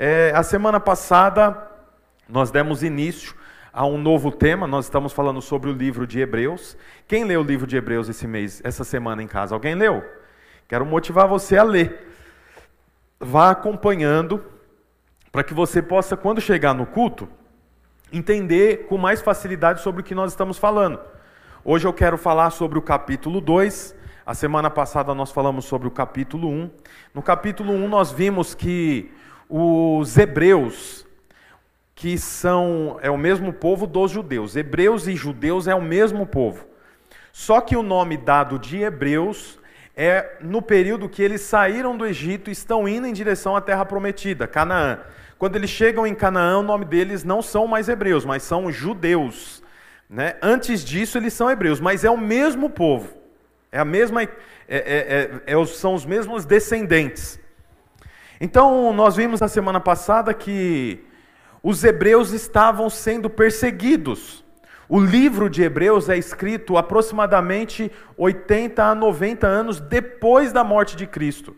É, a semana passada nós demos início a um novo tema, nós estamos falando sobre o livro de Hebreus. Quem leu o livro de Hebreus esse mês, essa semana em casa? Alguém leu? Quero motivar você a ler. Vá acompanhando para que você possa, quando chegar no culto, entender com mais facilidade sobre o que nós estamos falando. Hoje eu quero falar sobre o capítulo 2. A semana passada nós falamos sobre o capítulo 1. No capítulo 1 nós vimos que os hebreus, que são é o mesmo povo dos judeus. Hebreus e judeus é o mesmo povo. Só que o nome dado de hebreus é no período que eles saíram do Egito e estão indo em direção à terra prometida, Canaã. Quando eles chegam em Canaã, o nome deles não são mais hebreus, mas são judeus. Né? Antes disso, eles são hebreus, mas é o mesmo povo. É a mesma, é, é, é, é são os mesmos descendentes. Então, nós vimos na semana passada que os hebreus estavam sendo perseguidos. O livro de Hebreus é escrito aproximadamente 80 a 90 anos depois da morte de Cristo.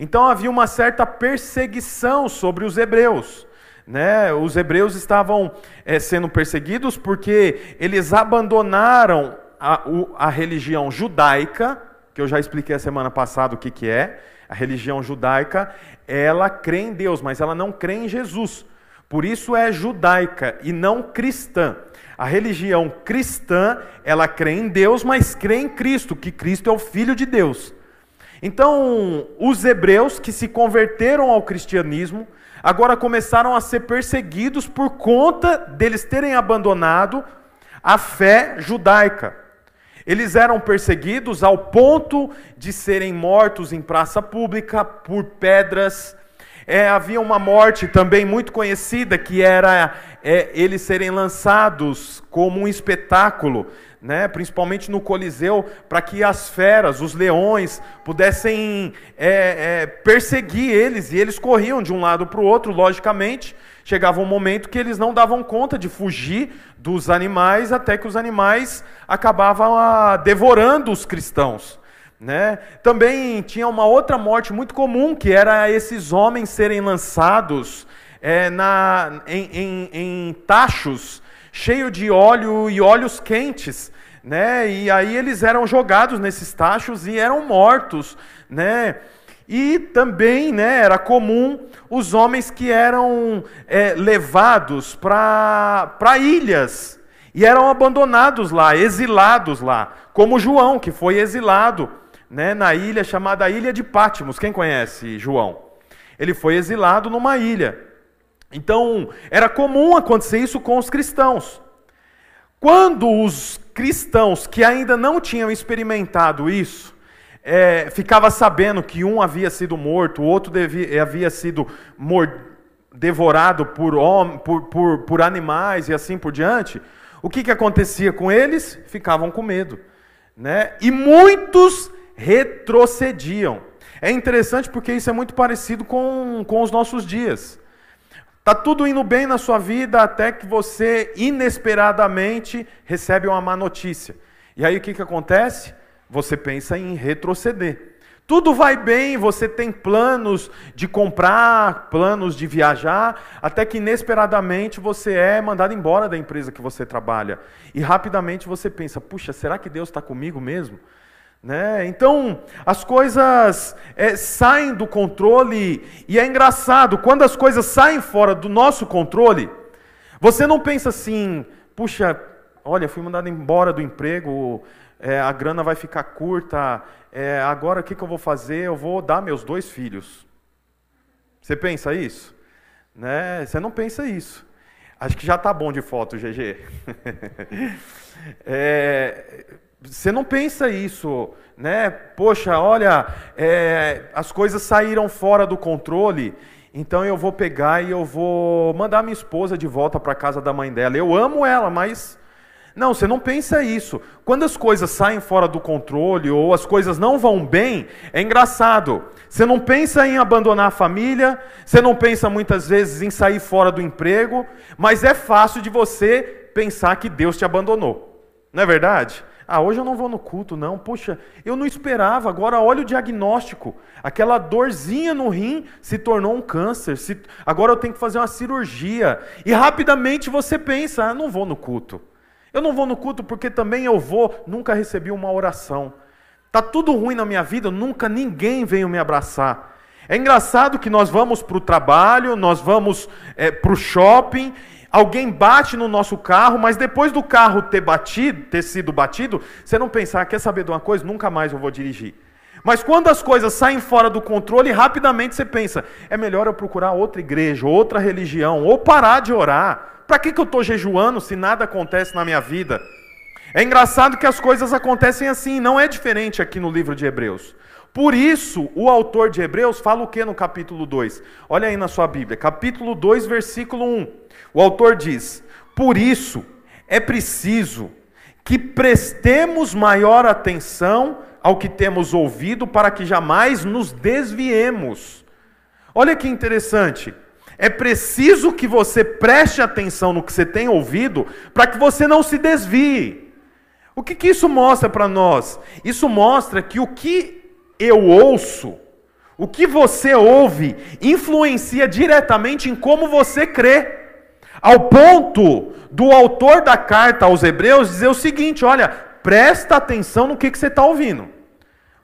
Então havia uma certa perseguição sobre os hebreus. Né? Os hebreus estavam é, sendo perseguidos porque eles abandonaram a, a, religião judaica, que eu já expliquei a semana passada o que, que é. A religião judaica, ela crê em Deus, mas ela não crê em Jesus. Por isso é judaica e não cristã. A religião cristã, ela crê em Deus, mas crê em Cristo, que Cristo é o Filho de Deus. Então, os hebreus que se converteram ao cristianismo, agora começaram a ser perseguidos por conta deles terem abandonado a fé judaica. Eles eram perseguidos ao ponto de serem mortos em praça pública por pedras. É, havia uma morte também muito conhecida que era é, eles serem lançados como um espetáculo né, principalmente no Coliseu, para que as feras, os leões, pudessem é, é, perseguir eles, e eles corriam de um lado para o outro, logicamente. Chegava um momento que eles não davam conta de fugir dos animais, até que os animais acabavam a, ah, devorando os cristãos. Né? Também tinha uma outra morte muito comum, que era esses homens serem lançados é, na, em, em, em tachos cheio de óleo e óleos quentes, né? E aí eles eram jogados nesses tachos e eram mortos, né? E também, né, era comum os homens que eram é, levados para ilhas e eram abandonados lá, exilados lá, como João, que foi exilado né, na ilha chamada Ilha de Pátimos. Quem conhece João? Ele foi exilado numa ilha. Então, era comum acontecer isso com os cristãos. Quando os cristãos que ainda não tinham experimentado isso, é, ficava sabendo que um havia sido morto, o outro devia, havia sido devorado por, por, por, por animais e assim por diante, o que, que acontecia com eles? Ficavam com medo. Né? E muitos retrocediam. É interessante porque isso é muito parecido com, com os nossos dias. Está tudo indo bem na sua vida até que você inesperadamente recebe uma má notícia. E aí o que, que acontece? Você pensa em retroceder. Tudo vai bem, você tem planos de comprar, planos de viajar, até que inesperadamente você é mandado embora da empresa que você trabalha. E rapidamente você pensa: puxa, será que Deus está comigo mesmo? Né? Então, as coisas é, saem do controle, e é engraçado, quando as coisas saem fora do nosso controle, você não pensa assim, puxa, olha, fui mandado embora do emprego, é, a grana vai ficar curta, é, agora o que, que eu vou fazer? Eu vou dar meus dois filhos. Você pensa isso? Né? Você não pensa isso. Acho que já está bom de foto, GG. é, você não pensa isso, né? Poxa, olha, é, as coisas saíram fora do controle, então eu vou pegar e eu vou mandar minha esposa de volta para casa da mãe dela. Eu amo ela, mas não, você não pensa isso. Quando as coisas saem fora do controle ou as coisas não vão bem, é engraçado. Você não pensa em abandonar a família, você não pensa muitas vezes em sair fora do emprego, mas é fácil de você pensar que Deus te abandonou. Não é verdade? Ah, hoje eu não vou no culto, não. Poxa, eu não esperava. Agora olha o diagnóstico. Aquela dorzinha no rim se tornou um câncer. Se... Agora eu tenho que fazer uma cirurgia. E rapidamente você pensa: ah, não vou no culto. Eu não vou no culto porque também eu vou. Nunca recebi uma oração. Tá tudo ruim na minha vida, nunca ninguém veio me abraçar. É engraçado que nós vamos para o trabalho, nós vamos é, para o shopping alguém bate no nosso carro, mas depois do carro ter batido, ter sido batido, você não pensar, ah, quer saber de uma coisa? Nunca mais eu vou dirigir. Mas quando as coisas saem fora do controle, rapidamente você pensa, é melhor eu procurar outra igreja, outra religião, ou parar de orar. Para que, que eu estou jejuando se nada acontece na minha vida? É engraçado que as coisas acontecem assim, não é diferente aqui no livro de Hebreus. Por isso, o autor de Hebreus fala o que no capítulo 2? Olha aí na sua Bíblia, capítulo 2, versículo 1. O autor diz: Por isso é preciso que prestemos maior atenção ao que temos ouvido para que jamais nos desviemos. Olha que interessante. É preciso que você preste atenção no que você tem ouvido para que você não se desvie. O que, que isso mostra para nós? Isso mostra que o que eu ouço, o que você ouve, influencia diretamente em como você crê. Ao ponto do autor da carta aos Hebreus dizer o seguinte: olha, presta atenção no que, que você está ouvindo.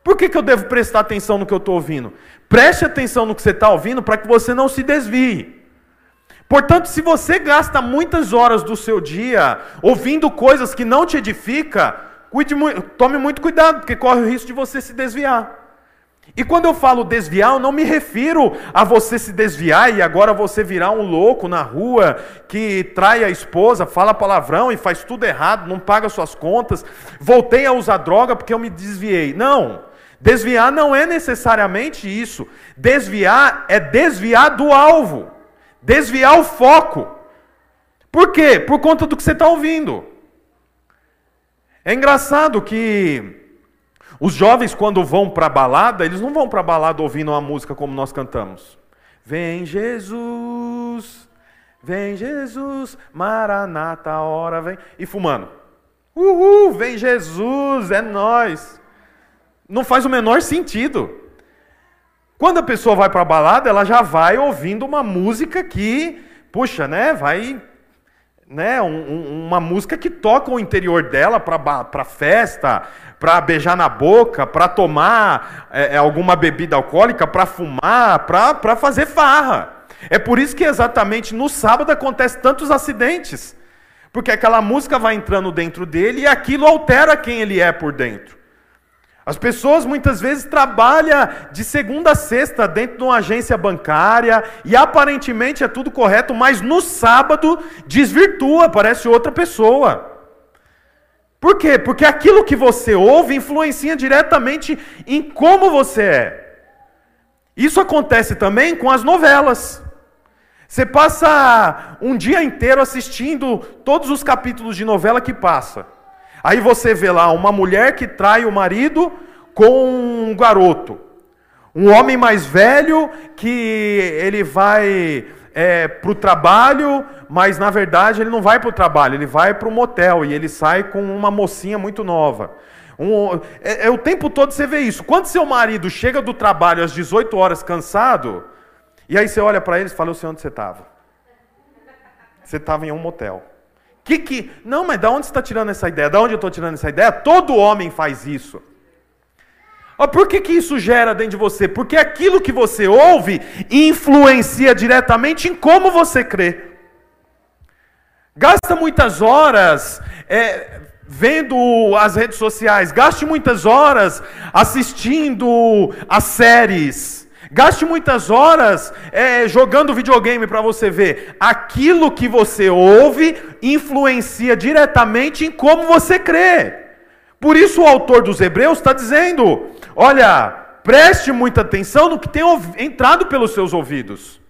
Por que, que eu devo prestar atenção no que eu estou ouvindo? Preste atenção no que você está ouvindo para que você não se desvie. Portanto, se você gasta muitas horas do seu dia ouvindo coisas que não te edificam, tome muito cuidado, porque corre o risco de você se desviar. E quando eu falo desviar, eu não me refiro a você se desviar e agora você virar um louco na rua que trai a esposa, fala palavrão e faz tudo errado, não paga suas contas, voltei a usar droga porque eu me desviei. Não. Desviar não é necessariamente isso. Desviar é desviar do alvo, desviar o foco. Por quê? Por conta do que você está ouvindo. É engraçado que os jovens, quando vão para a balada, eles não vão para balada ouvindo uma música como nós cantamos. Vem Jesus, vem Jesus, Maranata, hora vem. E fumando. Uhul, vem Jesus, é nós. Não faz o menor sentido. Quando a pessoa vai para a balada, ela já vai ouvindo uma música que, puxa, né, vai né, um, uma música que toca o interior dela para festa, para beijar na boca, para tomar é, é, alguma bebida alcoólica, para fumar, para fazer farra. É por isso que exatamente no sábado acontece tantos acidentes. Porque aquela música vai entrando dentro dele e aquilo altera quem ele é por dentro. As pessoas muitas vezes trabalham de segunda a sexta dentro de uma agência bancária e aparentemente é tudo correto, mas no sábado desvirtua, parece outra pessoa. Por quê? Porque aquilo que você ouve influencia diretamente em como você é. Isso acontece também com as novelas. Você passa um dia inteiro assistindo todos os capítulos de novela que passa. Aí você vê lá uma mulher que trai o marido com um garoto. Um homem mais velho que ele vai é, para o trabalho, mas na verdade ele não vai para o trabalho, ele vai para o motel e ele sai com uma mocinha muito nova. Um, é, é, o tempo todo você vê isso. Quando seu marido chega do trabalho às 18 horas cansado, e aí você olha para ele e fala: Eu sei onde você estava. Você estava em um motel. Que que. Não, mas da onde você está tirando essa ideia? Da onde eu estou tirando essa ideia? Todo homem faz isso. Por que, que isso gera dentro de você? Porque aquilo que você ouve influencia diretamente em como você crê. Gasta muitas horas é, vendo as redes sociais, gaste muitas horas assistindo as séries. Gaste muitas horas é, jogando videogame para você ver. Aquilo que você ouve influencia diretamente em como você crê. Por isso o autor dos Hebreus está dizendo: olha, preste muita atenção no que tem entrado pelos seus ouvidos.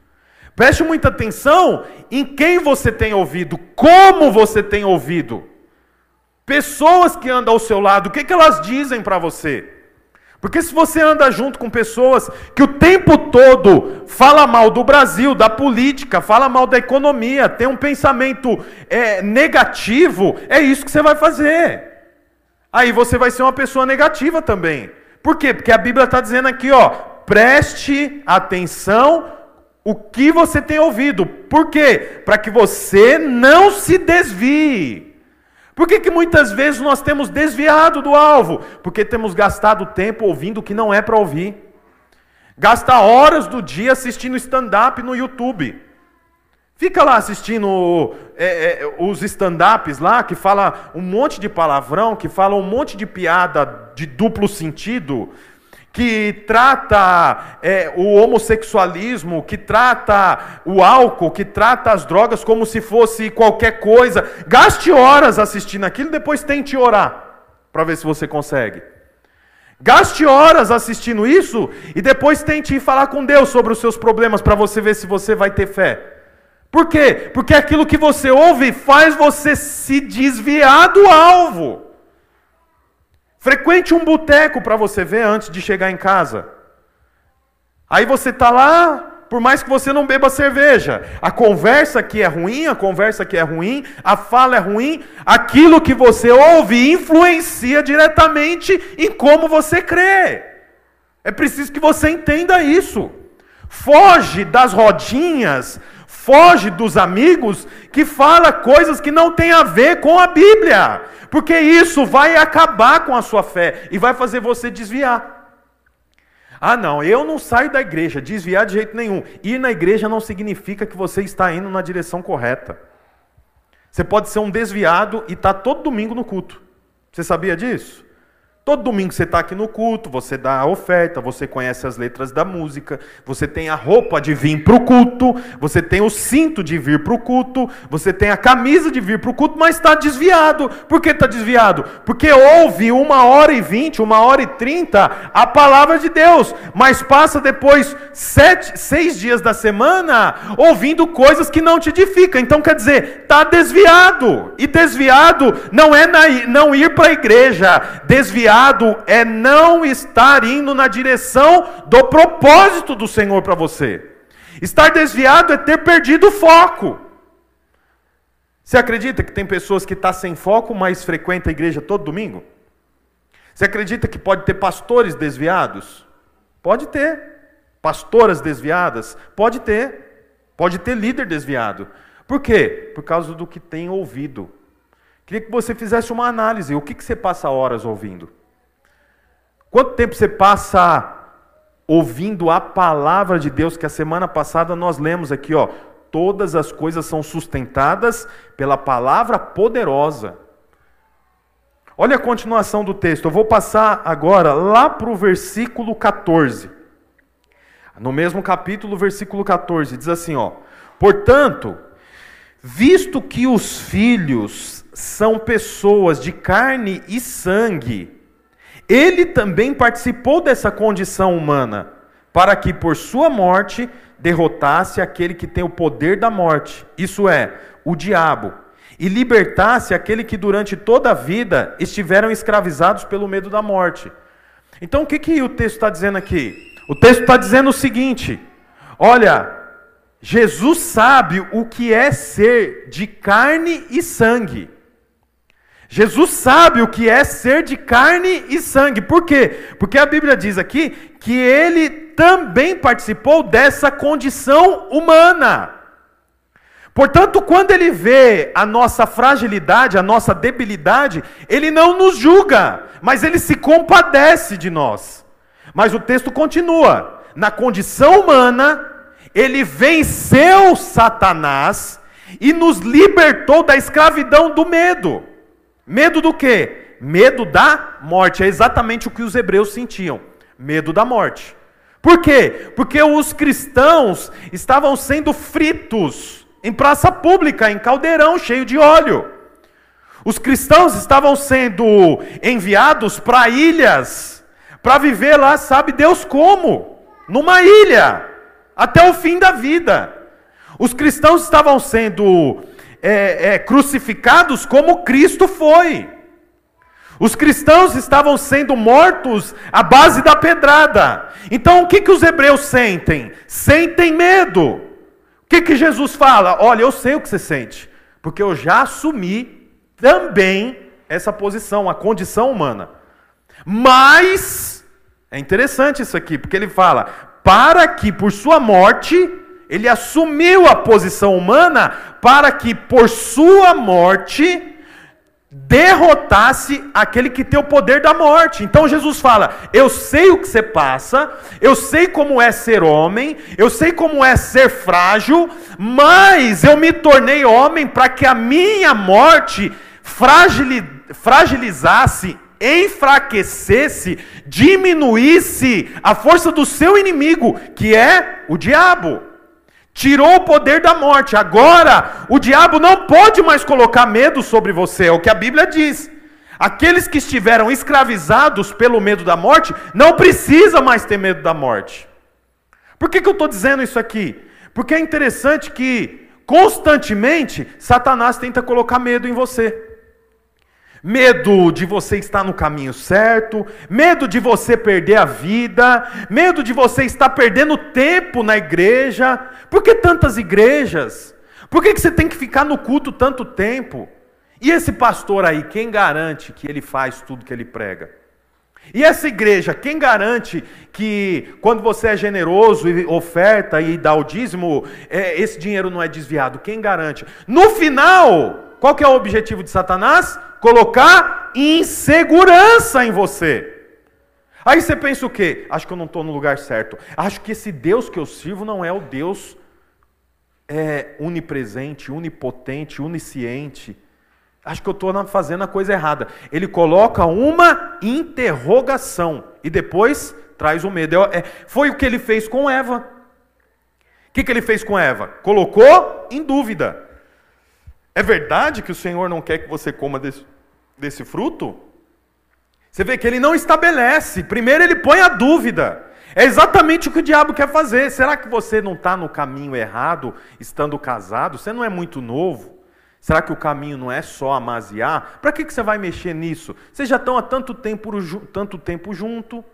Preste muita atenção em quem você tem ouvido, como você tem ouvido. Pessoas que andam ao seu lado, o que, que elas dizem para você? Porque se você anda junto com pessoas que o tempo todo fala mal do Brasil, da política, fala mal da economia, tem um pensamento é, negativo, é isso que você vai fazer. Aí você vai ser uma pessoa negativa também. Por quê? Porque a Bíblia está dizendo aqui, ó, preste atenção o que você tem ouvido. Por quê? Para que você não se desvie. Por que, que muitas vezes nós temos desviado do alvo? Porque temos gastado tempo ouvindo o que não é para ouvir. Gasta horas do dia assistindo stand-up no YouTube. Fica lá assistindo é, é, os stand-ups lá, que fala um monte de palavrão, que fala um monte de piada de duplo sentido, que trata é, o homossexualismo, que trata o álcool, que trata as drogas como se fosse qualquer coisa. Gaste horas assistindo aquilo, depois tente orar, para ver se você consegue. Gaste horas assistindo isso e depois tente falar com Deus sobre os seus problemas para você ver se você vai ter fé. Por quê? Porque aquilo que você ouve faz você se desviar do alvo. Frequente um boteco para você ver antes de chegar em casa. Aí você está lá, por mais que você não beba cerveja, a conversa que é ruim, a conversa que é ruim, a fala é ruim, aquilo que você ouve influencia diretamente em como você crê. É preciso que você entenda isso. Foge das rodinhas Foge dos amigos que fala coisas que não tem a ver com a Bíblia, porque isso vai acabar com a sua fé e vai fazer você desviar. Ah, não, eu não saio da igreja, desviar de jeito nenhum. Ir na igreja não significa que você está indo na direção correta. Você pode ser um desviado e estar tá todo domingo no culto. Você sabia disso? Todo domingo você está aqui no culto, você dá a oferta, você conhece as letras da música, você tem a roupa de vir para o culto, você tem o cinto de vir para o culto, você tem a camisa de vir para o culto, mas está desviado. Por que está desviado? Porque ouve uma hora e vinte, uma hora e trinta a palavra de Deus, mas passa depois sete, seis dias da semana ouvindo coisas que não te edificam. Então quer dizer, está desviado. E desviado não é não ir para a igreja, desviado é não estar indo na direção do propósito do Senhor para você. Estar desviado é ter perdido o foco. Você acredita que tem pessoas que estão tá sem foco, mas frequentam a igreja todo domingo? Você acredita que pode ter pastores desviados? Pode ter. Pastoras desviadas? Pode ter. Pode ter líder desviado. Por quê? Por causa do que tem ouvido. Queria que você fizesse uma análise. O que, que você passa horas ouvindo? Quanto tempo você passa ouvindo a palavra de Deus que a semana passada nós lemos aqui, ó, todas as coisas são sustentadas pela palavra poderosa. Olha a continuação do texto. Eu vou passar agora lá para o versículo 14. No mesmo capítulo, versículo 14, diz assim, ó: Portanto, visto que os filhos são pessoas de carne e sangue, ele também participou dessa condição humana, para que por sua morte derrotasse aquele que tem o poder da morte, isso é, o diabo, e libertasse aquele que durante toda a vida estiveram escravizados pelo medo da morte. Então o que, que o texto está dizendo aqui? O texto está dizendo o seguinte: olha, Jesus sabe o que é ser de carne e sangue. Jesus sabe o que é ser de carne e sangue. Por quê? Porque a Bíblia diz aqui que ele também participou dessa condição humana. Portanto, quando ele vê a nossa fragilidade, a nossa debilidade, ele não nos julga, mas ele se compadece de nós. Mas o texto continua: na condição humana, ele venceu Satanás e nos libertou da escravidão do medo. Medo do quê? Medo da morte. É exatamente o que os hebreus sentiam: medo da morte. Por quê? Porque os cristãos estavam sendo fritos em praça pública, em caldeirão cheio de óleo. Os cristãos estavam sendo enviados para ilhas, para viver lá, sabe Deus como? Numa ilha, até o fim da vida. Os cristãos estavam sendo é, é, crucificados como Cristo foi. Os cristãos estavam sendo mortos à base da pedrada. Então o que, que os hebreus sentem? Sentem medo. O que, que Jesus fala? Olha, eu sei o que você sente, porque eu já assumi também essa posição, a condição humana. Mas, é interessante isso aqui, porque ele fala: para que por sua morte, ele assumiu a posição humana, para que por sua morte derrotasse aquele que tem o poder da morte. Então Jesus fala: Eu sei o que você passa, eu sei como é ser homem, eu sei como é ser frágil, mas eu me tornei homem para que a minha morte fragilizasse, enfraquecesse, diminuísse a força do seu inimigo, que é o diabo tirou o poder da morte. Agora, o diabo não pode mais colocar medo sobre você, é o que a Bíblia diz. Aqueles que estiveram escravizados pelo medo da morte, não precisa mais ter medo da morte. Por que, que eu estou dizendo isso aqui? Porque é interessante que, constantemente, Satanás tenta colocar medo em você. Medo de você estar no caminho certo, medo de você perder a vida, medo de você estar perdendo tempo na igreja. Por que tantas igrejas? Por que, que você tem que ficar no culto tanto tempo? E esse pastor aí, quem garante que ele faz tudo que ele prega? E essa igreja, quem garante que quando você é generoso e oferta e dá o dízimo, é, esse dinheiro não é desviado? Quem garante? No final, qual que é o objetivo de Satanás? Colocar insegurança em você. Aí você pensa o quê? Acho que eu não estou no lugar certo. Acho que esse Deus que eu sirvo não é o Deus é, onipresente, onipotente, onisciente. Acho que eu estou fazendo a coisa errada. Ele coloca uma interrogação e depois traz o medo. É, foi o que ele fez com Eva. O que, que ele fez com Eva? Colocou em dúvida. É verdade que o Senhor não quer que você coma desse, desse fruto? Você vê que ele não estabelece. Primeiro ele põe a dúvida. É exatamente o que o diabo quer fazer. Será que você não está no caminho errado, estando casado? Você não é muito novo? Será que o caminho não é só amaziar? Para que, que você vai mexer nisso? Vocês já estão há tanto tempo, tanto tempo junto.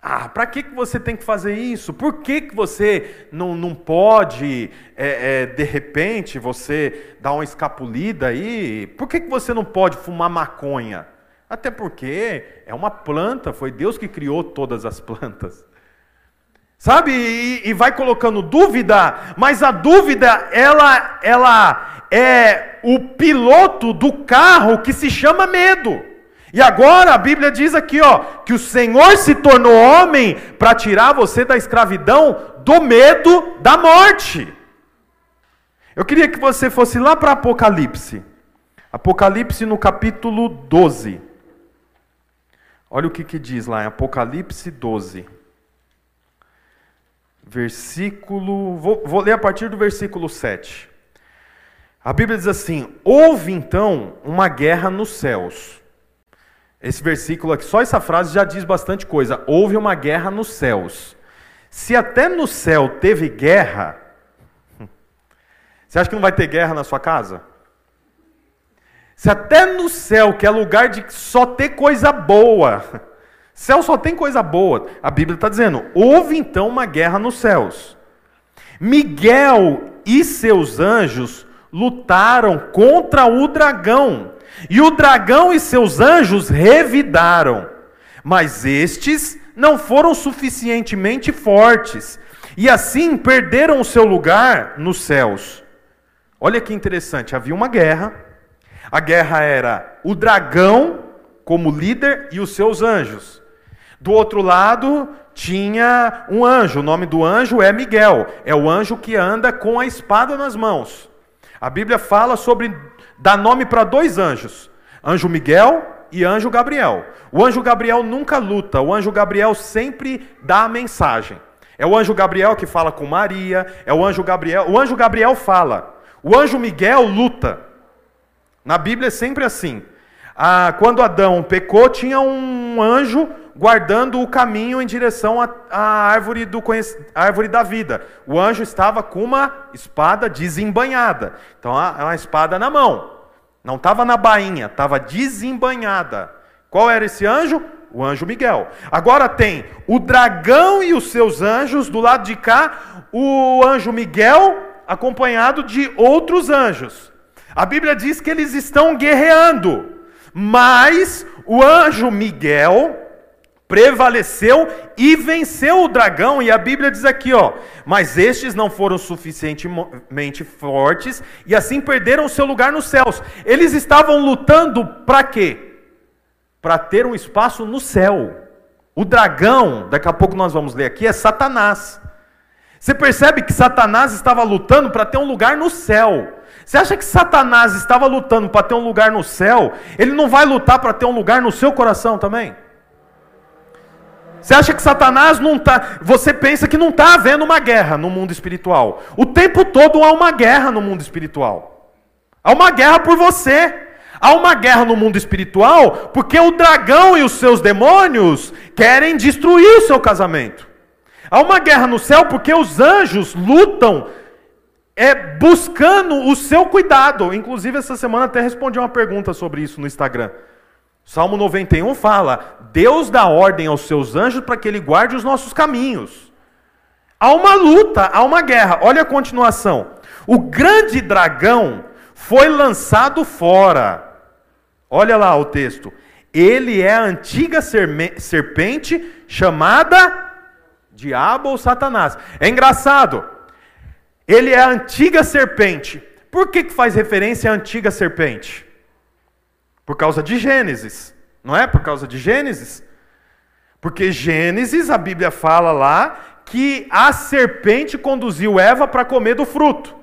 Ah, para que, que você tem que fazer isso? Por que, que você não, não pode, é, é, de repente, você dar uma escapulida aí? Por que, que você não pode fumar maconha? Até porque é uma planta, foi Deus que criou todas as plantas. Sabe? E, e vai colocando dúvida, mas a dúvida, ela, ela é o piloto do carro que se chama medo. E agora a Bíblia diz aqui, ó, que o Senhor se tornou homem para tirar você da escravidão, do medo da morte. Eu queria que você fosse lá para Apocalipse. Apocalipse no capítulo 12. Olha o que, que diz lá em Apocalipse 12. Versículo. Vou, vou ler a partir do versículo 7. A Bíblia diz assim: Houve então uma guerra nos céus. Esse versículo aqui, só essa frase já diz bastante coisa. Houve uma guerra nos céus. Se até no céu teve guerra, você acha que não vai ter guerra na sua casa? Se até no céu, que é lugar de só ter coisa boa, céu só tem coisa boa, a Bíblia está dizendo: houve então uma guerra nos céus. Miguel e seus anjos lutaram contra o dragão e o dragão e seus anjos revidaram, mas estes não foram suficientemente fortes, e assim perderam o seu lugar nos céus. Olha que interessante, havia uma guerra. A guerra era o dragão como líder e os seus anjos. Do outro lado tinha um anjo, o nome do anjo é Miguel, é o anjo que anda com a espada nas mãos. A Bíblia fala sobre dá nome para dois anjos: anjo Miguel e anjo Gabriel. O anjo Gabriel nunca luta, o anjo Gabriel sempre dá a mensagem. É o anjo Gabriel que fala com Maria, é o anjo Gabriel. O anjo Gabriel fala. O anjo Miguel luta. Na Bíblia é sempre assim. Ah, quando Adão pecou, tinha um anjo guardando o caminho em direção à, árvore, do, árvore da vida. O anjo estava com uma espada desembanhada. Então, é uma espada na mão. Não estava na bainha, estava desembanhada. Qual era esse anjo? O anjo Miguel. Agora tem o dragão e os seus anjos, do lado de cá, o anjo Miguel acompanhado de outros anjos. A Bíblia diz que eles estão guerreando. Mas o anjo Miguel prevaleceu e venceu o dragão, e a Bíblia diz aqui, ó, mas estes não foram suficientemente fortes e assim perderam o seu lugar nos céus. Eles estavam lutando para quê? Para ter um espaço no céu. O dragão, daqui a pouco nós vamos ler aqui, é Satanás. Você percebe que Satanás estava lutando para ter um lugar no céu. Você acha que Satanás estava lutando para ter um lugar no céu? Ele não vai lutar para ter um lugar no seu coração também? Você acha que Satanás não está. Você pensa que não está havendo uma guerra no mundo espiritual. O tempo todo há uma guerra no mundo espiritual. Há uma guerra por você. Há uma guerra no mundo espiritual porque o dragão e os seus demônios querem destruir o seu casamento. Há uma guerra no céu porque os anjos lutam é, buscando o seu cuidado. Inclusive, essa semana até respondi uma pergunta sobre isso no Instagram. Salmo 91 fala: Deus dá ordem aos seus anjos para que ele guarde os nossos caminhos. Há uma luta, há uma guerra. Olha a continuação. O grande dragão foi lançado fora. Olha lá o texto. Ele é a antiga serpente chamada Diabo ou Satanás. É engraçado. Ele é a antiga serpente. Por que, que faz referência à antiga serpente? Por causa de Gênesis. Não é por causa de Gênesis? Porque Gênesis, a Bíblia fala lá que a serpente conduziu Eva para comer do fruto.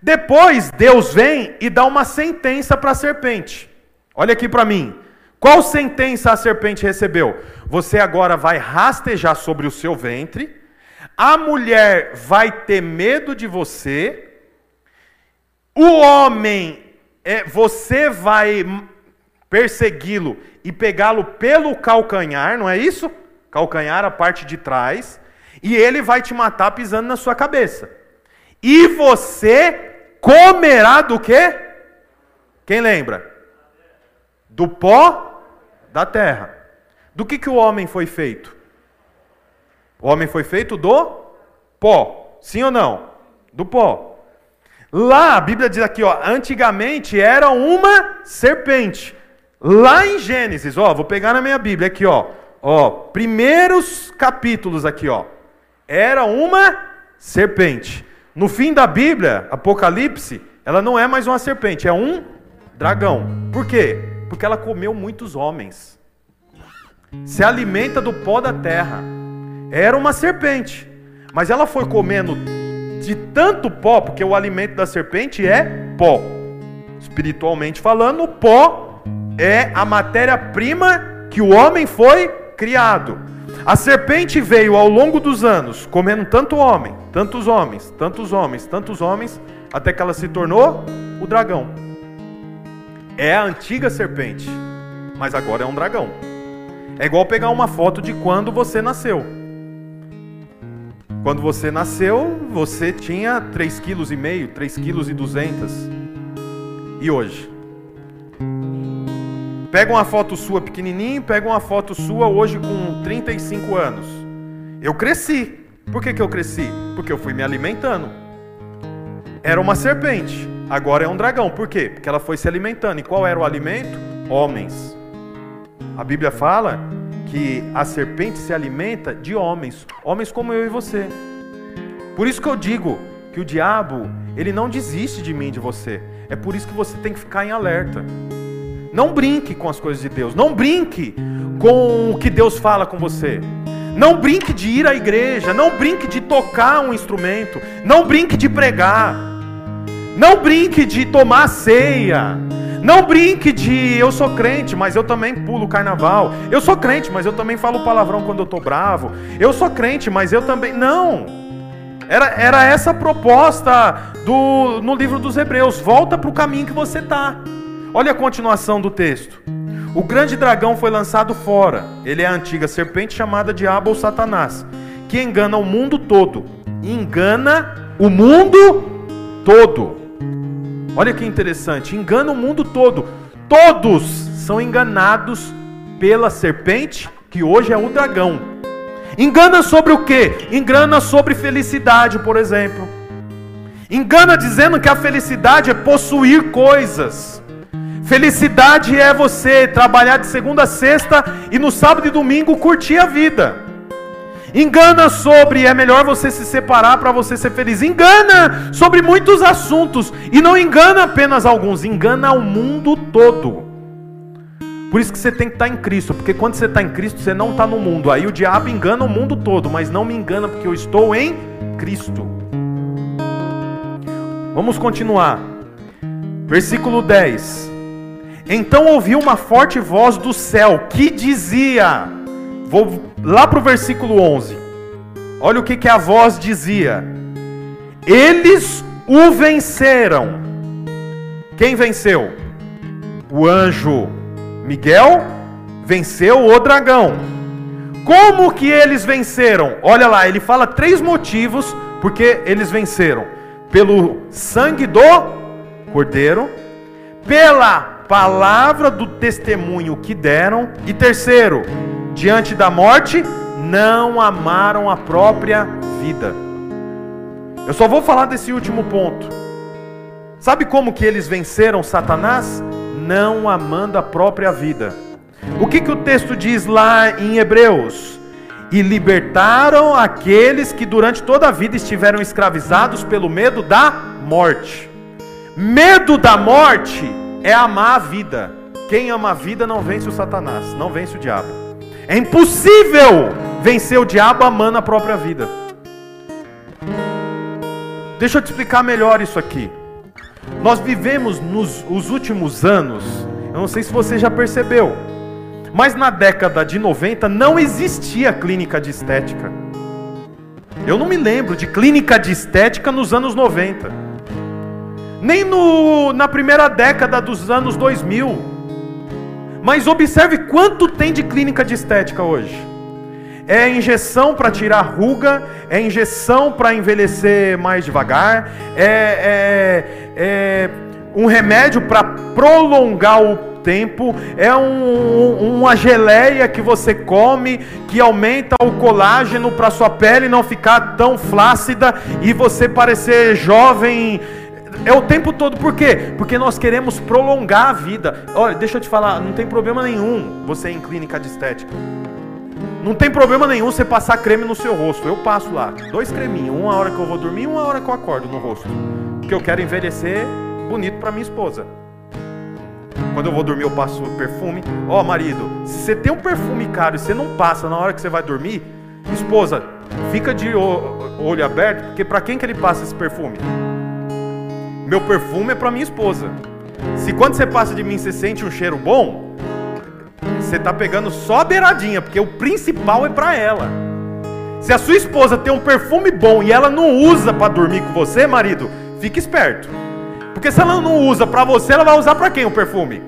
Depois, Deus vem e dá uma sentença para a serpente. Olha aqui para mim. Qual sentença a serpente recebeu? Você agora vai rastejar sobre o seu ventre, a mulher vai ter medo de você, o homem, é, você vai persegui-lo e pegá-lo pelo calcanhar, não é isso? Calcanhar, a parte de trás, e ele vai te matar pisando na sua cabeça. E você comerá do quê? Quem lembra? Do pó da terra. Do que, que o homem foi feito? O homem foi feito do pó. Sim ou não? Do pó. Lá, a Bíblia diz aqui, ó, antigamente era uma serpente. Lá em Gênesis, ó, vou pegar na minha Bíblia aqui, ó. Ó, primeiros capítulos aqui, ó. Era uma serpente. No fim da Bíblia, Apocalipse, ela não é mais uma serpente, é um dragão. Por quê? Porque ela comeu muitos homens. Se alimenta do pó da terra. Era uma serpente, mas ela foi comendo de tanto pó, porque o alimento da serpente é pó. Espiritualmente falando, o pó é a matéria-prima que o homem foi criado. A serpente veio ao longo dos anos, comendo tanto homem, tantos homens, tantos homens, tantos homens, até que ela se tornou o dragão. É a antiga serpente, mas agora é um dragão. É igual pegar uma foto de quando você nasceu. Quando você nasceu, você tinha 3,5 kg, 3,2 kg. E hoje? Pega uma foto sua pequenininho, pega uma foto sua hoje com 35 anos. Eu cresci. Por que, que eu cresci? Porque eu fui me alimentando. Era uma serpente, agora é um dragão. Por quê? Porque ela foi se alimentando. E qual era o alimento? Homens. A Bíblia fala que a serpente se alimenta de homens, homens como eu e você. Por isso que eu digo que o diabo, ele não desiste de mim, de você. É por isso que você tem que ficar em alerta. Não brinque com as coisas de Deus. Não brinque com o que Deus fala com você. Não brinque de ir à igreja. Não brinque de tocar um instrumento. Não brinque de pregar. Não brinque de tomar ceia. Não brinque de eu sou crente, mas eu também pulo carnaval. Eu sou crente, mas eu também falo palavrão quando eu estou bravo. Eu sou crente, mas eu também. Não! Era, era essa a proposta do, no livro dos Hebreus. Volta para o caminho que você está. Olha a continuação do texto. O grande dragão foi lançado fora. Ele é a antiga serpente chamada Diabo ou Satanás, que engana o mundo todo. Engana o mundo todo. Olha que interessante, engana o mundo todo. Todos são enganados pela serpente, que hoje é o dragão. Engana sobre o que? Engana sobre felicidade, por exemplo. Engana dizendo que a felicidade é possuir coisas. Felicidade é você trabalhar de segunda a sexta e no sábado e domingo curtir a vida. Engana sobre é melhor você se separar para você ser feliz. Engana sobre muitos assuntos e não engana apenas alguns, engana o mundo todo. Por isso que você tem que estar em Cristo, porque quando você está em Cristo, você não está no mundo. Aí o diabo engana o mundo todo, mas não me engana porque eu estou em Cristo. Vamos continuar. Versículo 10. Então ouvi uma forte voz do céu que dizia: Vou lá para o versículo 11. Olha o que, que a voz dizia: Eles o venceram. Quem venceu? O anjo Miguel venceu o dragão. Como que eles venceram? Olha lá, ele fala três motivos porque eles venceram: pelo sangue do cordeiro, pela palavra do testemunho que deram, e terceiro, diante da morte, não amaram a própria vida. Eu só vou falar desse último ponto. Sabe como que eles venceram Satanás? Não amando a própria vida. O que, que o texto diz lá em Hebreus? E libertaram aqueles que durante toda a vida estiveram escravizados pelo medo da morte. Medo da morte é amar a vida. Quem ama a vida não vence o Satanás, não vence o diabo. É impossível vencer o diabo amando a própria vida. Deixa eu te explicar melhor isso aqui. Nós vivemos nos os últimos anos, eu não sei se você já percebeu, mas na década de 90 não existia clínica de estética. Eu não me lembro de clínica de estética nos anos 90. Nem no, na primeira década dos anos 2000. Mas observe quanto tem de clínica de estética hoje. É injeção para tirar ruga, é injeção para envelhecer mais devagar, é, é, é um remédio para prolongar o tempo, é um, uma geleia que você come que aumenta o colágeno para sua pele não ficar tão flácida e você parecer jovem é o tempo todo, por quê? Porque nós queremos prolongar a vida. Olha, deixa eu te falar, não tem problema nenhum você ir em clínica de estética. Não tem problema nenhum você passar creme no seu rosto. Eu passo lá, dois creminhos, uma hora que eu vou dormir e uma hora que eu acordo no rosto. Porque eu quero envelhecer bonito para minha esposa. Quando eu vou dormir, eu passo perfume. Ó, oh, marido, se você tem um perfume caro e você não passa na hora que você vai dormir, esposa, fica de olho aberto, porque para quem que ele passa esse perfume? Meu perfume é para minha esposa. Se quando você passa de mim você sente um cheiro bom, você está pegando só a beiradinha, porque o principal é para ela. Se a sua esposa tem um perfume bom e ela não usa para dormir com você, marido, fique esperto. Porque se ela não usa para você, ela vai usar para quem o perfume?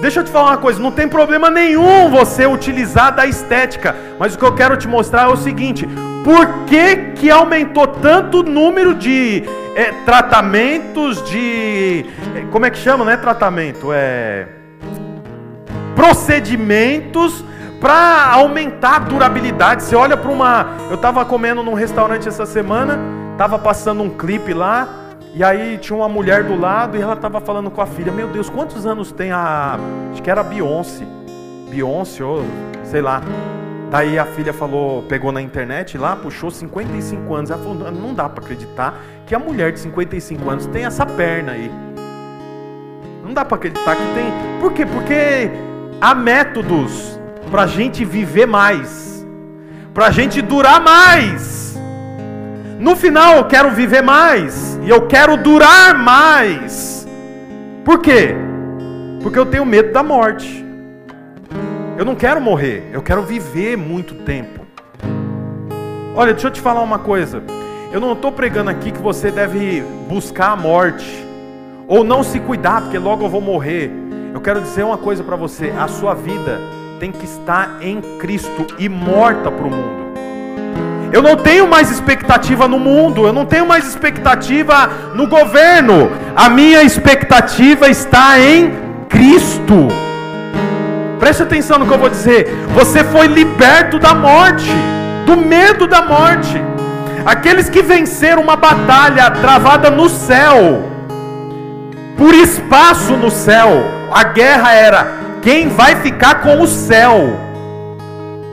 Deixa eu te falar uma coisa, não tem problema nenhum você utilizar da estética, mas o que eu quero te mostrar é o seguinte: por que, que aumentou tanto o número de é, tratamentos de. É, como é que chama, não é tratamento? É. Procedimentos para aumentar a durabilidade. Você olha para uma. Eu estava comendo num restaurante essa semana, estava passando um clipe lá, e aí tinha uma mulher do lado e ela estava falando com a filha: Meu Deus, quantos anos tem a. Acho que era a Beyoncé. Beyoncé, ou sei lá. Daí a filha falou, pegou na internet lá, puxou 55 anos. Ela falou: não dá para acreditar que a mulher de 55 anos tem essa perna aí. Não dá para acreditar que tem. Por quê? Porque há métodos para gente viver mais, para gente durar mais. No final eu quero viver mais e eu quero durar mais. Por quê? Porque eu tenho medo da morte. Eu não quero morrer, eu quero viver muito tempo. Olha, deixa eu te falar uma coisa. Eu não estou pregando aqui que você deve buscar a morte ou não se cuidar, porque logo eu vou morrer. Eu quero dizer uma coisa para você: a sua vida tem que estar em Cristo e morta para o mundo. Eu não tenho mais expectativa no mundo, eu não tenho mais expectativa no governo. A minha expectativa está em Cristo. Preste atenção no que eu vou dizer. Você foi liberto da morte, do medo da morte. Aqueles que venceram uma batalha travada no céu. por espaço no céu. A guerra era quem vai ficar com o céu.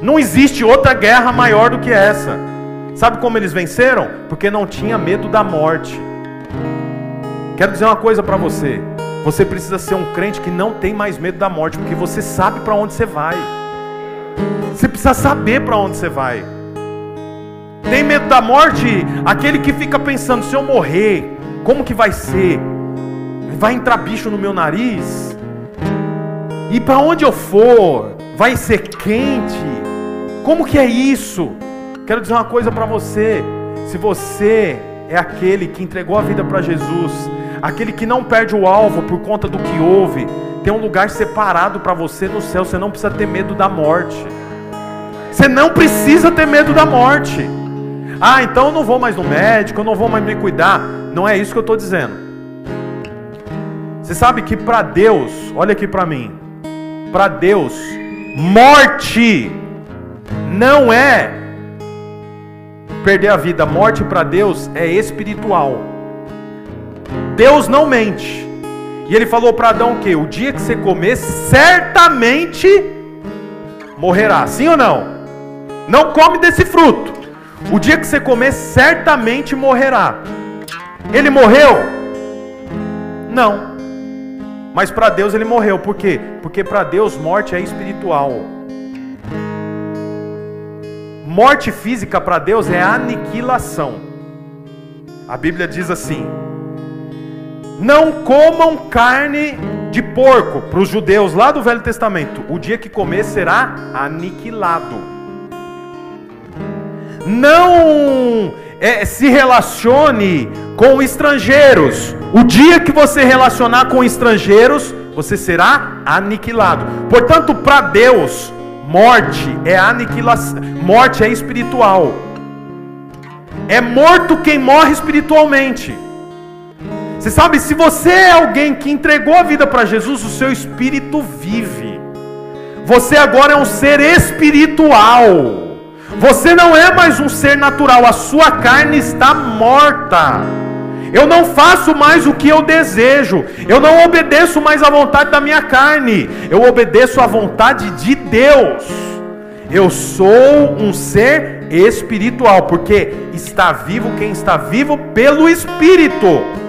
Não existe outra guerra maior do que essa. Sabe como eles venceram? Porque não tinha medo da morte. Quero dizer uma coisa para você. Você precisa ser um crente que não tem mais medo da morte, porque você sabe para onde você vai. Você precisa saber para onde você vai. Tem medo da morte aquele que fica pensando: se eu morrer, como que vai ser? Vai entrar bicho no meu nariz? E para onde eu for, vai ser quente? Como que é isso? Quero dizer uma coisa para você: se você é aquele que entregou a vida para Jesus, aquele que não perde o alvo por conta do que houve, tem um lugar separado para você no céu, você não precisa ter medo da morte. Você não precisa ter medo da morte. Ah, então eu não vou mais no médico, eu não vou mais me cuidar. Não é isso que eu estou dizendo. Você sabe que para Deus, olha aqui para mim, para Deus, morte não é perder a vida. Morte para Deus é espiritual. Deus não mente. E ele falou para Adão que? O dia que você comer, certamente morrerá. Sim ou não? Não come desse fruto. O dia que você comer, certamente morrerá. Ele morreu? Não. Mas para Deus ele morreu. Por quê? Porque para Deus morte é espiritual. Morte física para Deus é aniquilação. A Bíblia diz assim: Não comam carne de porco para os judeus lá do Velho Testamento. O dia que comer será aniquilado não é, se relacione com estrangeiros. O dia que você relacionar com estrangeiros, você será aniquilado. Portanto, para Deus, morte é aniquilação, morte é espiritual. É morto quem morre espiritualmente. Você sabe, se você é alguém que entregou a vida para Jesus, o seu espírito vive. Você agora é um ser espiritual. Você não é mais um ser natural, a sua carne está morta. Eu não faço mais o que eu desejo, eu não obedeço mais à vontade da minha carne, eu obedeço à vontade de Deus. Eu sou um ser espiritual, porque está vivo quem está vivo pelo Espírito.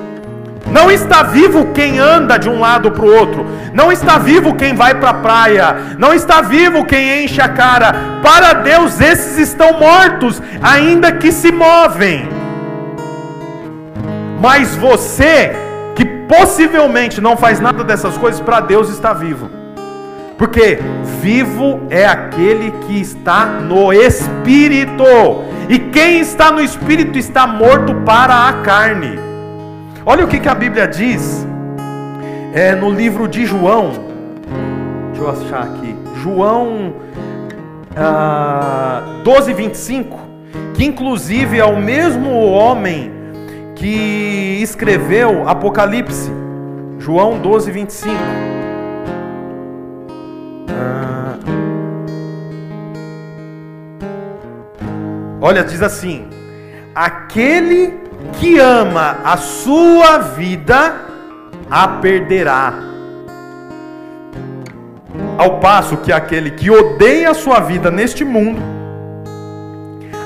Não está vivo quem anda de um lado para o outro. Não está vivo quem vai para a praia. Não está vivo quem enche a cara. Para Deus, esses estão mortos, ainda que se movem. Mas você, que possivelmente não faz nada dessas coisas, para Deus está vivo. Porque vivo é aquele que está no espírito. E quem está no espírito está morto para a carne. Olha o que, que a Bíblia diz é, no livro de João. Deixa eu achar aqui. João ah, 12, 25. Que inclusive é o mesmo homem que escreveu Apocalipse. João 12, 25. Ah, olha, diz assim: Aquele que ama a sua vida, a perderá. Ao passo que aquele que odeia a sua vida neste mundo,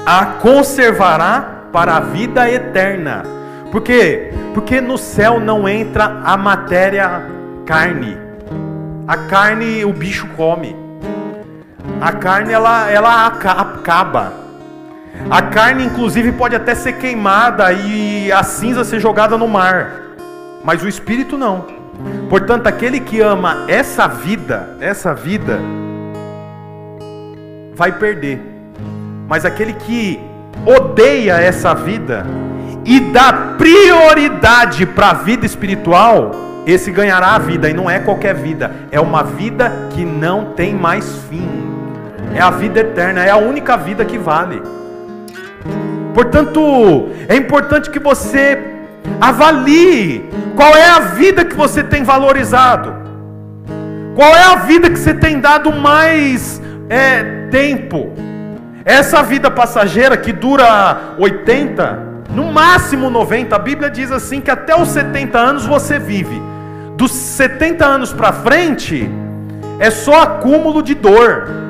a conservará para a vida eterna. Por quê? Porque no céu não entra a matéria carne. A carne o bicho come. A carne ela, ela acaba. A carne, inclusive, pode até ser queimada e a cinza ser jogada no mar, mas o espírito não. Portanto, aquele que ama essa vida, essa vida, vai perder. Mas aquele que odeia essa vida e dá prioridade para a vida espiritual, esse ganhará a vida, e não é qualquer vida, é uma vida que não tem mais fim. É a vida eterna, é a única vida que vale. Portanto, é importante que você avalie qual é a vida que você tem valorizado, qual é a vida que você tem dado mais é, tempo. Essa vida passageira que dura 80, no máximo 90, a Bíblia diz assim que até os 70 anos você vive. dos 70 anos para frente é só acúmulo de dor.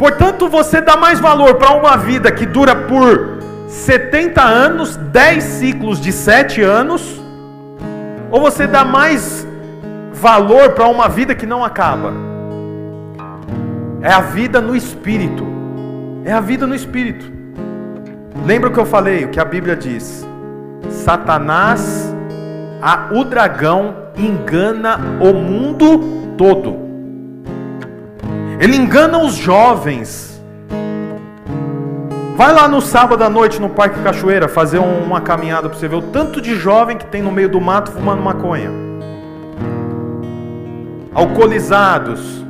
Portanto, você dá mais valor para uma vida que dura por 70 anos, 10 ciclos de 7 anos, ou você dá mais valor para uma vida que não acaba? É a vida no espírito. É a vida no espírito. Lembra o que eu falei, o que a Bíblia diz? Satanás, a, o dragão, engana o mundo todo. Ele engana os jovens. Vai lá no sábado à noite no Parque Cachoeira fazer uma caminhada para você ver o tanto de jovem que tem no meio do mato fumando maconha. Alcoolizados,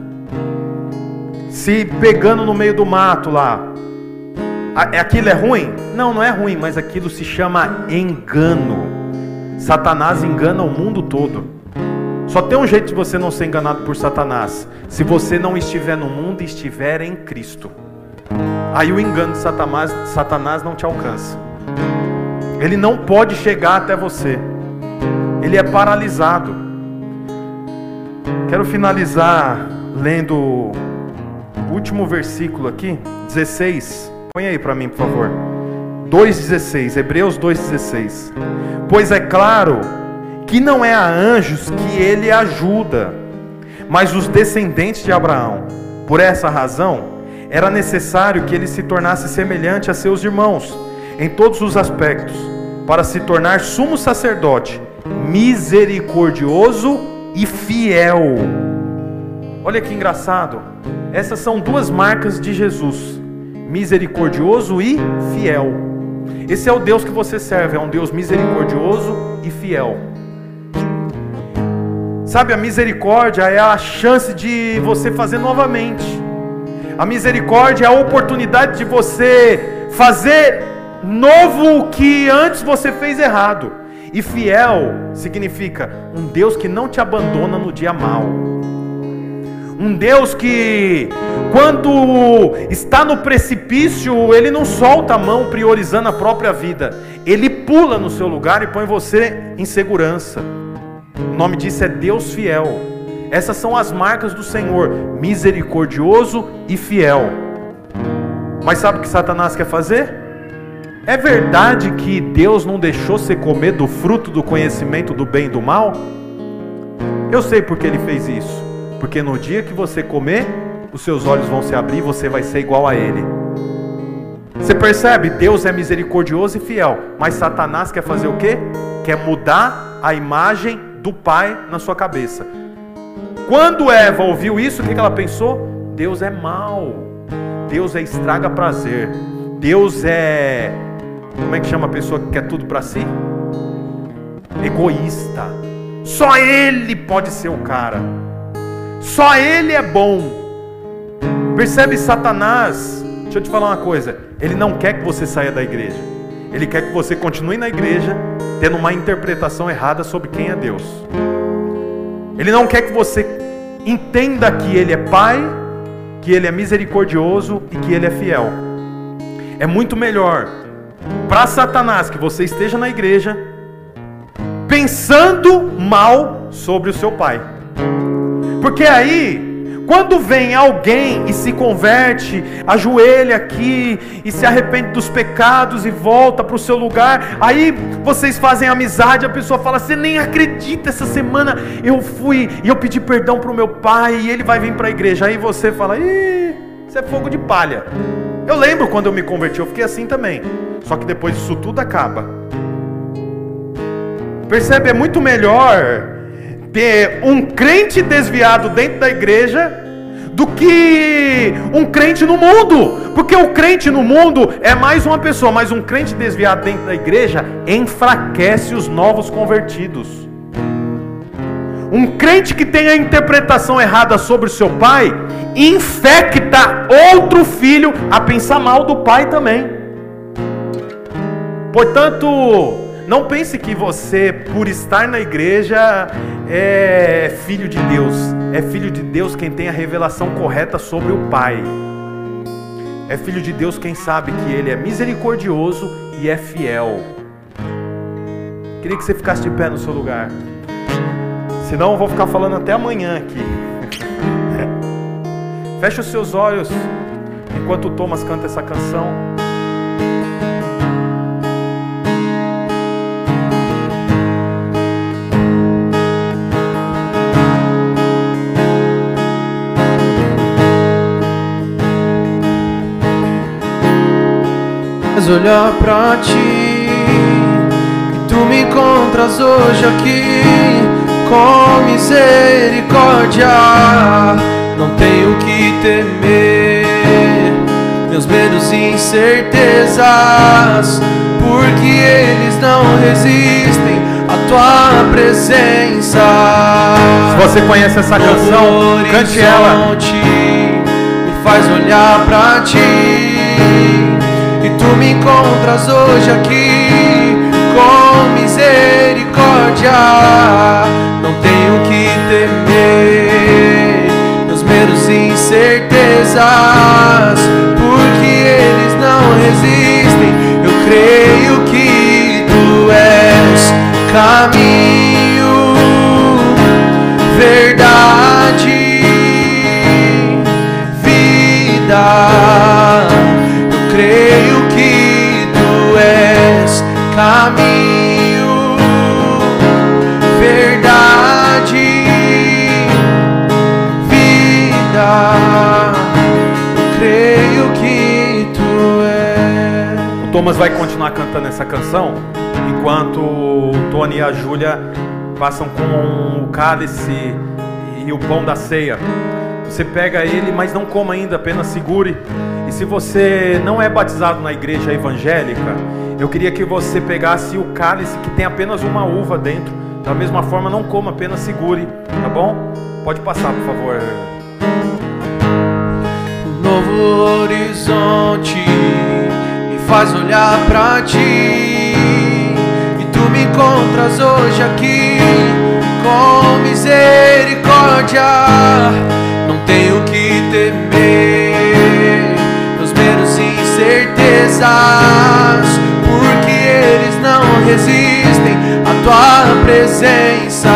se pegando no meio do mato lá. Aquilo é ruim? Não, não é ruim, mas aquilo se chama engano. Satanás engana o mundo todo. Só tem um jeito de você não ser enganado por Satanás: se você não estiver no mundo e estiver em Cristo. Aí o engano de Satanás, Satanás não te alcança. Ele não pode chegar até você. Ele é paralisado. Quero finalizar lendo o último versículo aqui, 16. Põe aí para mim, por favor. 2,16, Hebreus 2,16. Pois é claro que não é a anjos que ele ajuda, mas os descendentes de Abraão. Por essa razão, era necessário que ele se tornasse semelhante a seus irmãos, em todos os aspectos, para se tornar sumo sacerdote, misericordioso e fiel. Olha que engraçado. Essas são duas marcas de Jesus misericordioso e fiel. Esse é o Deus que você serve, é um Deus misericordioso e fiel. Sabe, a misericórdia é a chance de você fazer novamente. A misericórdia é a oportunidade de você fazer novo o que antes você fez errado. E fiel significa um Deus que não te abandona no dia mal. Um Deus que, quando está no precipício, ele não solta a mão priorizando a própria vida. Ele pula no seu lugar e põe você em segurança. O nome disso é Deus fiel. Essas são as marcas do Senhor, misericordioso e fiel. Mas sabe o que Satanás quer fazer? É verdade que Deus não deixou você comer do fruto do conhecimento do bem e do mal? Eu sei porque ele fez isso. Porque no dia que você comer, os seus olhos vão se abrir e você vai ser igual a Ele. Você percebe? Deus é misericordioso e fiel, mas Satanás quer fazer o quê? Quer mudar a imagem do Pai na sua cabeça. Quando Eva ouviu isso, o que ela pensou? Deus é mau. Deus é estraga prazer. Deus é. Como é que chama a pessoa que quer tudo para si? Egoísta. Só Ele pode ser o cara. Só Ele é bom. Percebe Satanás? Deixa eu te falar uma coisa. Ele não quer que você saia da igreja. Ele quer que você continue na igreja, tendo uma interpretação errada sobre quem é Deus. Ele não quer que você entenda que Ele é Pai, que Ele é misericordioso e que Ele é fiel. É muito melhor para Satanás que você esteja na igreja pensando mal sobre o seu Pai. Porque aí, quando vem alguém e se converte, ajoelha aqui e se arrepende dos pecados e volta para o seu lugar, aí vocês fazem amizade, a pessoa fala: Você nem acredita, essa semana eu fui e eu pedi perdão para o meu pai e ele vai vir para a igreja. Aí você fala: Ih, isso é fogo de palha. Eu lembro quando eu me converti, eu fiquei assim também. Só que depois isso tudo acaba. Percebe? É muito melhor ter um crente desviado dentro da igreja do que um crente no mundo, porque o crente no mundo é mais uma pessoa, mas um crente desviado dentro da igreja enfraquece os novos convertidos. Um crente que tem a interpretação errada sobre o seu pai infecta outro filho a pensar mal do pai também. Portanto, não pense que você, por estar na igreja, é filho de Deus. É filho de Deus quem tem a revelação correta sobre o Pai. É filho de Deus quem sabe que Ele é misericordioso e é fiel. Queria que você ficasse de pé no seu lugar. Senão eu vou ficar falando até amanhã aqui. Feche os seus olhos enquanto o Thomas canta essa canção. Olhar pra ti e tu me encontras hoje aqui com misericórdia. Não tenho que temer meus medos e incertezas, porque eles não resistem à tua presença. Se você conhece essa canção, cante ela. Me faz olhar pra ti e tu me encontras hoje aqui com misericórdia. Não tenho que temer meus medos e incertezas, porque eles não resistem. Eu creio que tu és caminho, caminho, verdade, vida. Creio que tu és. O Thomas vai continuar cantando essa canção enquanto o Tony e a Júlia passam com o cálice e o pão da ceia. Você pega ele, mas não coma ainda, apenas segure. E se você não é batizado na igreja evangélica, eu queria que você pegasse o cálice que tem apenas uma uva dentro. Da mesma forma, não coma, apenas segure, tá bom? Pode passar, por favor. um novo horizonte me faz olhar pra ti e tu me encontras hoje aqui com misericórdia. Não tenho que temer meus medos e incertezas, não resistem à tua presença.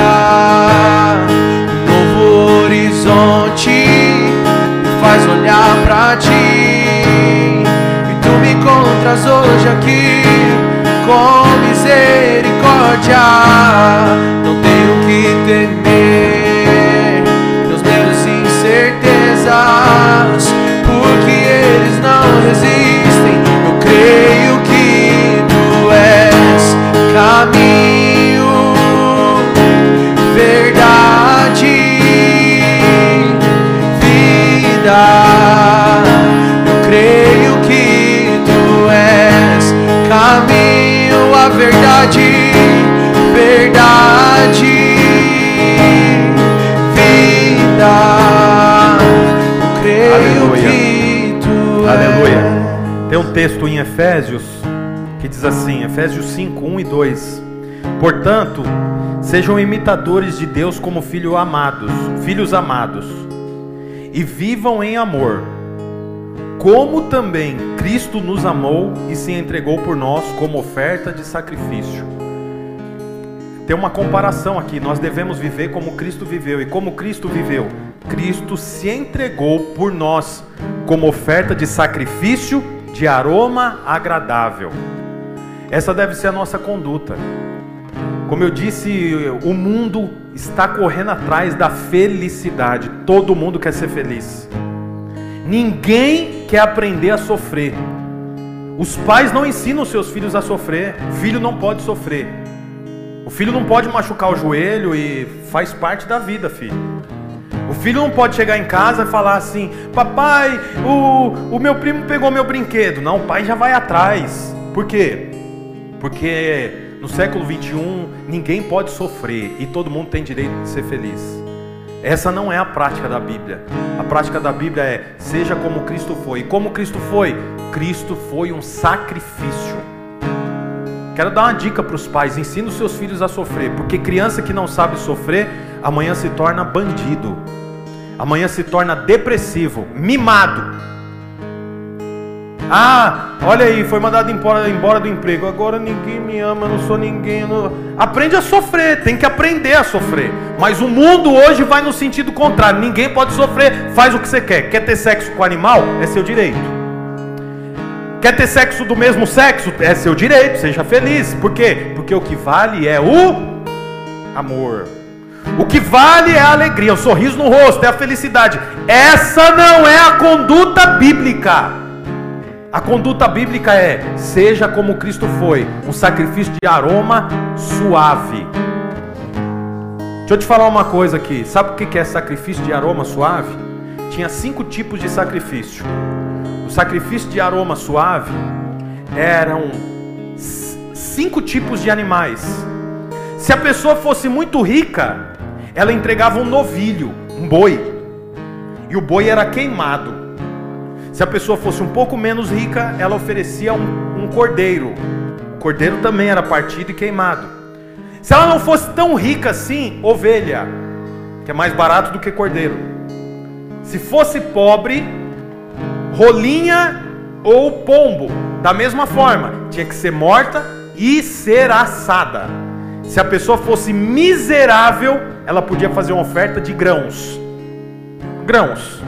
Um novo horizonte me faz olhar pra ti e tu me encontras hoje aqui com misericórdia. Não tenho que temer verdade, verdade, vida. Eu creio Aleluia. que tu Aleluia. és. Tem um texto em Efésios que diz assim, Efésios 5, 1 e 2. Portanto, sejam imitadores de Deus como filhos amados, filhos amados, e vivam em amor, como também Cristo nos amou e se entregou por nós como oferta de sacrifício. Tem uma comparação aqui, nós devemos viver como Cristo viveu, e como Cristo viveu, Cristo se entregou por nós como oferta de sacrifício de aroma agradável. Essa deve ser a nossa conduta. Como eu disse, o mundo está correndo atrás da felicidade. Todo mundo quer ser feliz. Ninguém quer aprender a sofrer. Os pais não ensinam seus filhos a sofrer. O filho não pode sofrer. O filho não pode machucar o joelho e faz parte da vida, filho. O filho não pode chegar em casa e falar assim: Papai, o, o meu primo pegou meu brinquedo. Não, o pai já vai atrás. Por quê? Porque no século 21 ninguém pode sofrer e todo mundo tem direito de ser feliz. Essa não é a prática da Bíblia. A prática da Bíblia é: seja como Cristo foi. E como Cristo foi? Cristo foi um sacrifício. Quero dar uma dica para os pais: ensina os seus filhos a sofrer, porque criança que não sabe sofrer, amanhã se torna bandido, amanhã se torna depressivo, mimado. Ah, olha aí, foi mandado embora, embora do emprego. Agora ninguém me ama, eu não sou ninguém. Não... Aprende a sofrer, tem que aprender a sofrer. Mas o mundo hoje vai no sentido contrário. Ninguém pode sofrer, faz o que você quer. Quer ter sexo com animal? É seu direito. Quer ter sexo do mesmo sexo? É seu direito, seja feliz. Por quê? Porque o que vale é o amor. O que vale é a alegria, o sorriso no rosto, é a felicidade. Essa não é a conduta bíblica. A conduta bíblica é: seja como Cristo foi, um sacrifício de aroma suave. Deixa eu te falar uma coisa aqui. Sabe o que é sacrifício de aroma suave? Tinha cinco tipos de sacrifício. O sacrifício de aroma suave eram cinco tipos de animais. Se a pessoa fosse muito rica, ela entregava um novilho, um boi, e o boi era queimado. Se a pessoa fosse um pouco menos rica, ela oferecia um, um cordeiro. O cordeiro também era partido e queimado. Se ela não fosse tão rica assim, ovelha, que é mais barato do que cordeiro. Se fosse pobre, rolinha ou pombo, da mesma forma, tinha que ser morta e ser assada. Se a pessoa fosse miserável, ela podia fazer uma oferta de grãos. Grãos.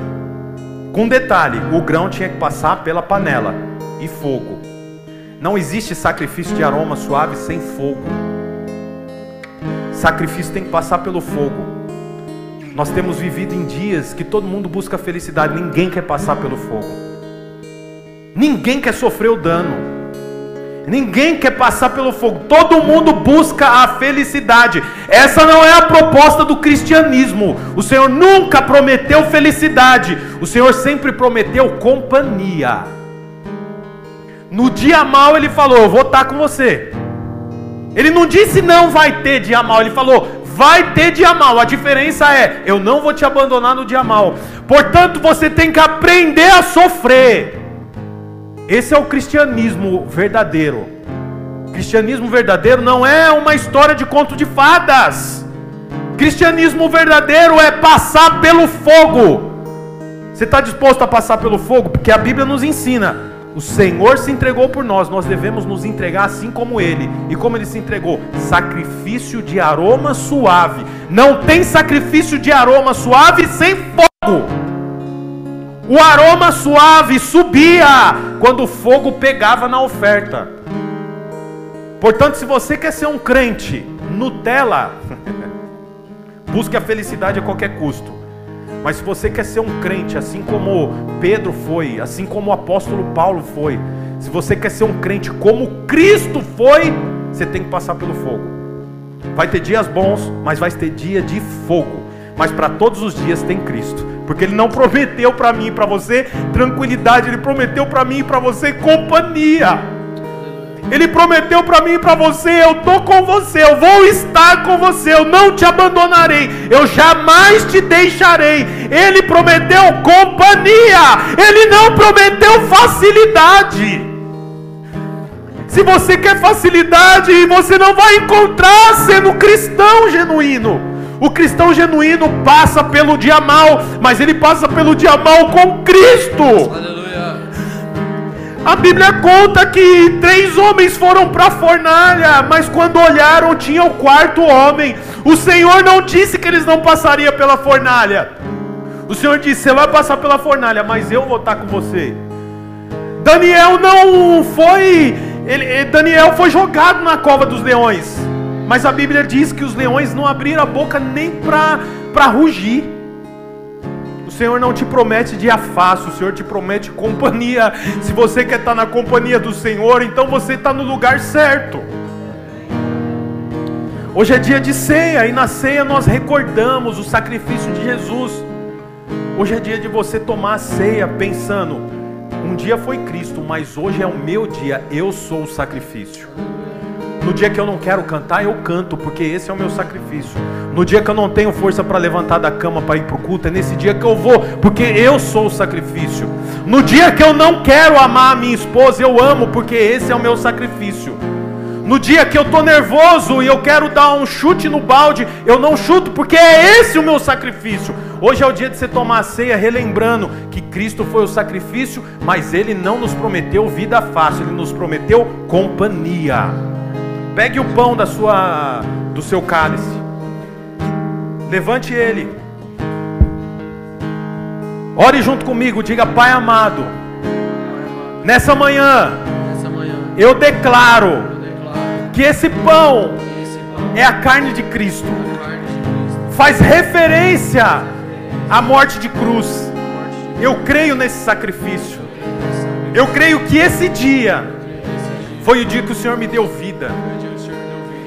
Com detalhe, o grão tinha que passar pela panela e fogo. Não existe sacrifício de aroma suave sem fogo. Sacrifício tem que passar pelo fogo. Nós temos vivido em dias que todo mundo busca felicidade, ninguém quer passar pelo fogo. Ninguém quer sofrer o dano. Ninguém quer passar pelo fogo. Todo mundo busca a felicidade. Essa não é a proposta do cristianismo. O Senhor nunca prometeu felicidade. O Senhor sempre prometeu companhia. No dia mal ele falou: Eu vou estar com você. Ele não disse não vai ter dia mal. Ele falou: Vai ter dia mal. A diferença é: Eu não vou te abandonar no dia mal. Portanto, você tem que aprender a sofrer. Esse é o cristianismo verdadeiro. O cristianismo verdadeiro não é uma história de conto de fadas. Cristianismo verdadeiro é passar pelo fogo. Você está disposto a passar pelo fogo? Porque a Bíblia nos ensina. O Senhor se entregou por nós, nós devemos nos entregar assim como Ele. E como Ele se entregou? Sacrifício de aroma suave. Não tem sacrifício de aroma suave sem fogo. O aroma suave subia quando o fogo pegava na oferta. Portanto, se você quer ser um crente Nutella, busque a felicidade a qualquer custo. Mas se você quer ser um crente, assim como Pedro foi, assim como o apóstolo Paulo foi, se você quer ser um crente como Cristo foi, você tem que passar pelo fogo. Vai ter dias bons, mas vai ter dia de fogo. Mas para todos os dias tem Cristo. Porque ele não prometeu para mim e para você tranquilidade, ele prometeu para mim e para você companhia. Ele prometeu para mim e para você: eu tô com você, eu vou estar com você, eu não te abandonarei, eu jamais te deixarei. Ele prometeu companhia, ele não prometeu facilidade. Se você quer facilidade, você não vai encontrar sendo cristão genuíno. O cristão genuíno passa pelo dia mal, mas ele passa pelo dia mal com Cristo. Aleluia. A Bíblia conta que três homens foram para a fornalha, mas quando olharam tinha o quarto homem. O Senhor não disse que eles não passariam pela fornalha. O Senhor disse: Você vai passar pela fornalha, mas eu vou estar com você. Daniel não foi. Ele, Daniel foi jogado na cova dos leões. Mas a Bíblia diz que os leões não abriram a boca nem para rugir. O Senhor não te promete dia fácil, o Senhor te promete companhia. Se você quer estar na companhia do Senhor, então você está no lugar certo. Hoje é dia de ceia e na ceia nós recordamos o sacrifício de Jesus. Hoje é dia de você tomar a ceia pensando: um dia foi Cristo, mas hoje é o meu dia, eu sou o sacrifício. No dia que eu não quero cantar, eu canto, porque esse é o meu sacrifício. No dia que eu não tenho força para levantar da cama para ir para o culto, é nesse dia que eu vou, porque eu sou o sacrifício. No dia que eu não quero amar a minha esposa, eu amo, porque esse é o meu sacrifício. No dia que eu estou nervoso e eu quero dar um chute no balde, eu não chuto, porque é esse o meu sacrifício. Hoje é o dia de você tomar a ceia, relembrando que Cristo foi o sacrifício, mas Ele não nos prometeu vida fácil, Ele nos prometeu companhia. Pegue o pão da sua, do seu cálice, levante ele. Ore junto comigo, diga Pai amado. Nessa manhã, eu declaro que esse pão é a carne de Cristo. é a carne de Cristo. Faz referência à morte de cruz. Eu creio nesse sacrifício. Eu creio que esse dia foi o dia que o Senhor me deu vida.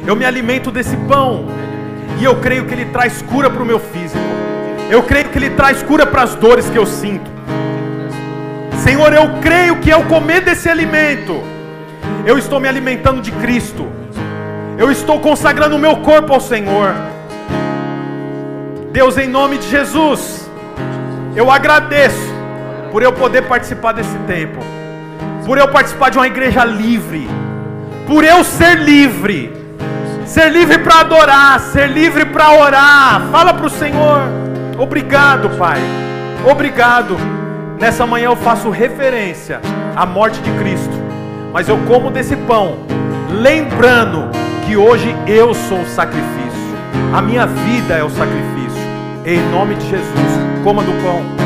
Eu me alimento desse pão e eu creio que ele traz cura para o meu físico. Eu creio que ele traz cura para as dores que eu sinto. Senhor, eu creio que ao comer desse alimento, eu estou me alimentando de Cristo. Eu estou consagrando o meu corpo ao Senhor. Deus, em nome de Jesus, eu agradeço por eu poder participar desse tempo, por eu participar de uma igreja livre, por eu ser livre, ser livre para adorar, ser livre para orar. Fala para o Senhor, obrigado, Pai, obrigado. Nessa manhã eu faço referência à morte de Cristo, mas eu como desse pão, lembrando que hoje eu sou o sacrifício, a minha vida é o sacrifício. Em nome de Jesus, coma do pão.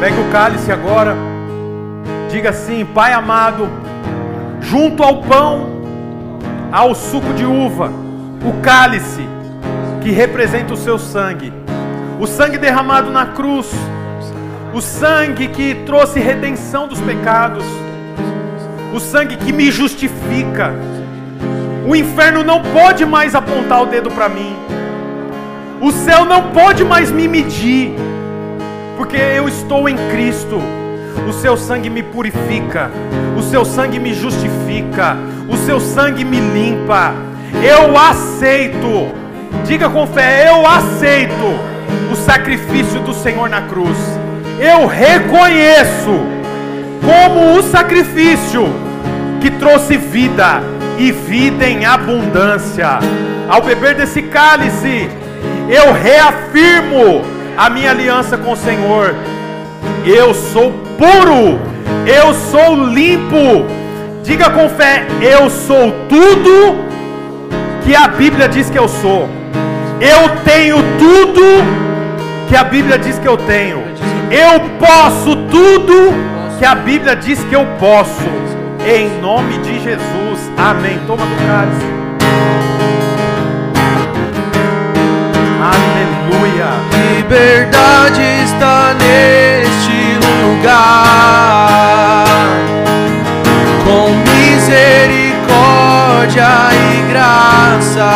Pegue o cálice agora. Diga assim: Pai amado, junto ao pão, ao suco de uva, o cálice que representa o seu sangue, o sangue derramado na cruz, o sangue que trouxe redenção dos pecados, o sangue que me justifica. O inferno não pode mais apontar o dedo para mim, o céu não pode mais me medir, porque eu estou em Cristo. O seu sangue me purifica, o seu sangue me justifica, o seu sangue me limpa. Eu aceito, diga com fé: eu aceito o sacrifício do Senhor na cruz. Eu reconheço como o sacrifício que trouxe vida e vida em abundância. Ao beber desse cálice, eu reafirmo a minha aliança com o Senhor. Eu sou puro, eu sou limpo. Diga com fé: eu sou tudo que a Bíblia diz que eu sou. Eu tenho tudo que a Bíblia diz que eu tenho. Eu posso tudo que a Bíblia diz que eu posso. Em nome de Jesus. Amém. Toma do cálice. Aleluia. Liberdade está neste lugar, com misericórdia e graça,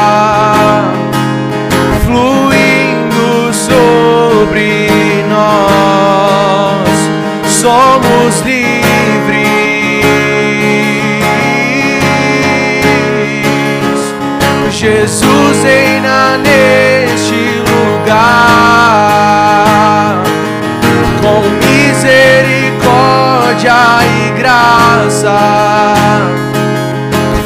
fluindo sobre nós, somos livres. Jesus reina neste lugar, com misericórdia e graça,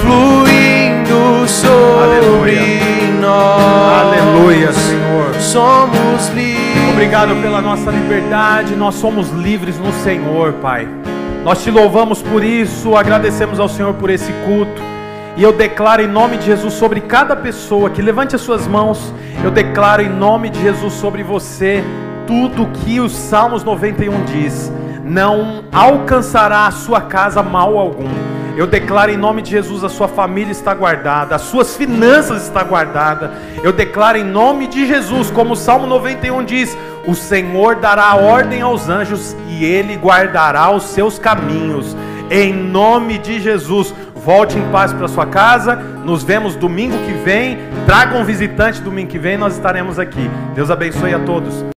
fluindo sobre nós. Aleluia, Senhor. Somos livres. Obrigado pela nossa liberdade. Nós somos livres no Senhor, Pai. Nós te louvamos por isso, agradecemos ao Senhor por esse culto. E eu declaro em nome de Jesus sobre cada pessoa que levante as suas mãos. Eu declaro em nome de Jesus sobre você tudo que os Salmos 91 diz. Não alcançará a sua casa mal algum. Eu declaro em nome de Jesus a sua família está guardada, as suas finanças está guardada. Eu declaro em nome de Jesus, como o Salmo 91 diz, o Senhor dará ordem aos anjos e ele guardará os seus caminhos. Em nome de Jesus, volte em paz para sua casa. Nos vemos domingo que vem. Traga um visitante domingo que vem, nós estaremos aqui. Deus abençoe a todos.